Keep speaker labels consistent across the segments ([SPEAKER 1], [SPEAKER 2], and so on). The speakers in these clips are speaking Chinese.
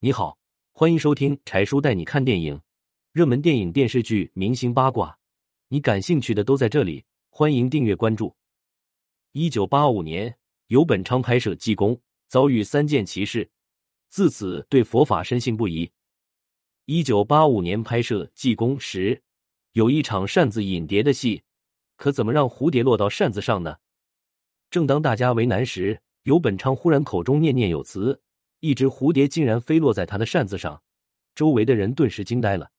[SPEAKER 1] 你好，欢迎收听柴叔带你看电影，热门电影、电视剧、明星八卦，你感兴趣的都在这里。欢迎订阅关注。一九八五年，游本昌拍摄《济公》，遭遇三件奇事，自此对佛法深信不疑。一九八五年拍摄《济公》时，有一场扇子引蝶的戏，可怎么让蝴蝶落到扇子上呢？正当大家为难时，游本昌忽然口中念念有词。一只蝴蝶竟然飞落在他的扇子上，周围的人顿时惊呆了。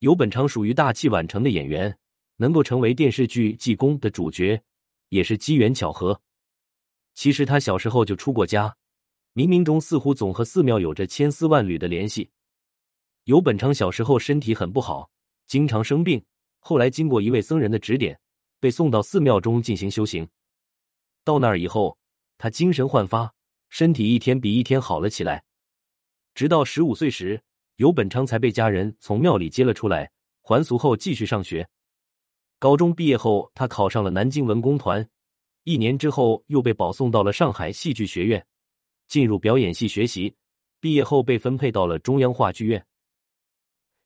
[SPEAKER 1] 游本昌属于大器晚成的演员，能够成为电视剧《济公》的主角，也是机缘巧合。其实他小时候就出过家，冥冥中似乎总和寺庙有着千丝万缕的联系。游本昌小时候身体很不好，经常生病，后来经过一位僧人的指点，被送到寺庙中进行修行。到那儿以后，他精神焕发。身体一天比一天好了起来，直到十五岁时，游本昌才被家人从庙里接了出来，还俗后继续上学。高中毕业后，他考上了南京文工团，一年之后又被保送到了上海戏剧学院，进入表演系学习。毕业后被分配到了中央话剧院。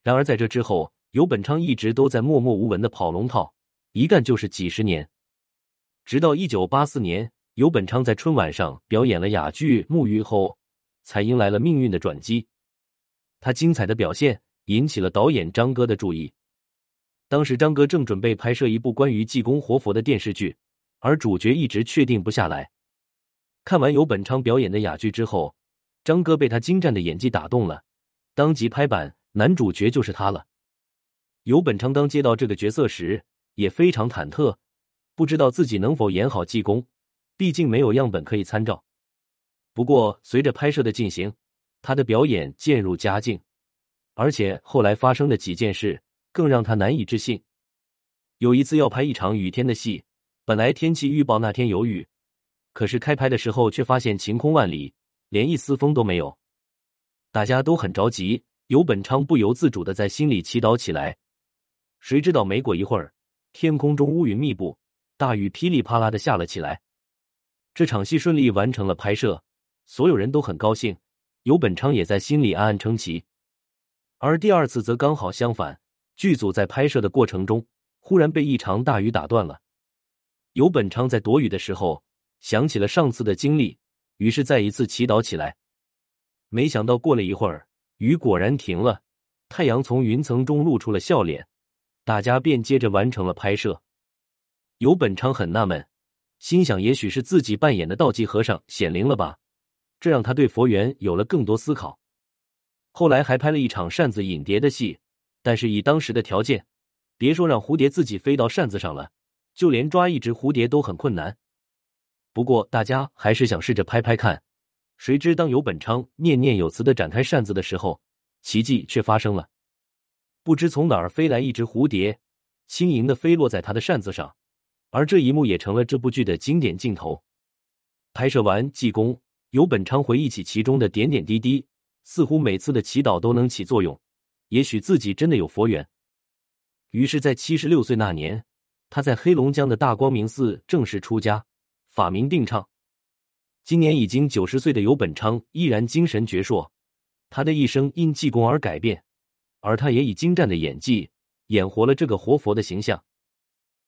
[SPEAKER 1] 然而在这之后，游本昌一直都在默默无闻的跑龙套，一干就是几十年，直到一九八四年。游本昌在春晚上表演了哑剧《沐浴》后，才迎来了命运的转机。他精彩的表现引起了导演张哥的注意。当时张哥正准备拍摄一部关于济公活佛的电视剧，而主角一直确定不下来。看完游本昌表演的哑剧之后，张哥被他精湛的演技打动了，当即拍板，男主角就是他了。游本昌刚接到这个角色时也非常忐忑，不知道自己能否演好济公。毕竟没有样本可以参照。不过，随着拍摄的进行，他的表演渐入佳境，而且后来发生的几件事更让他难以置信。有一次要拍一场雨天的戏，本来天气预报那天有雨，可是开拍的时候却发现晴空万里，连一丝风都没有。大家都很着急，游本昌不由自主的在心里祈祷起来。谁知道没过一会儿，天空中乌云密布，大雨噼里啪啦的下了起来。这场戏顺利完成了拍摄，所有人都很高兴，游本昌也在心里暗暗称奇。而第二次则刚好相反，剧组在拍摄的过程中忽然被一场大雨打断了。游本昌在躲雨的时候想起了上次的经历，于是再一次祈祷起来。没想到过了一会儿，雨果然停了，太阳从云层中露出了笑脸，大家便接着完成了拍摄。游本昌很纳闷。心想，也许是自己扮演的道济和尚显灵了吧，这让他对佛缘有了更多思考。后来还拍了一场扇子引蝶的戏，但是以当时的条件，别说让蝴蝶自己飞到扇子上了，就连抓一只蝴蝶都很困难。不过大家还是想试着拍拍看。谁知当游本昌念念有词的展开扇子的时候，奇迹却发生了，不知从哪儿飞来一只蝴蝶，轻盈的飞落在他的扇子上。而这一幕也成了这部剧的经典镜头。拍摄完济公，游本昌回忆起其中的点点滴滴，似乎每次的祈祷都能起作用。也许自己真的有佛缘。于是，在七十六岁那年，他在黑龙江的大光明寺正式出家，法名定畅。今年已经九十岁的游本昌依然精神矍铄，他的一生因济公而改变，而他也以精湛的演技演活了这个活佛的形象。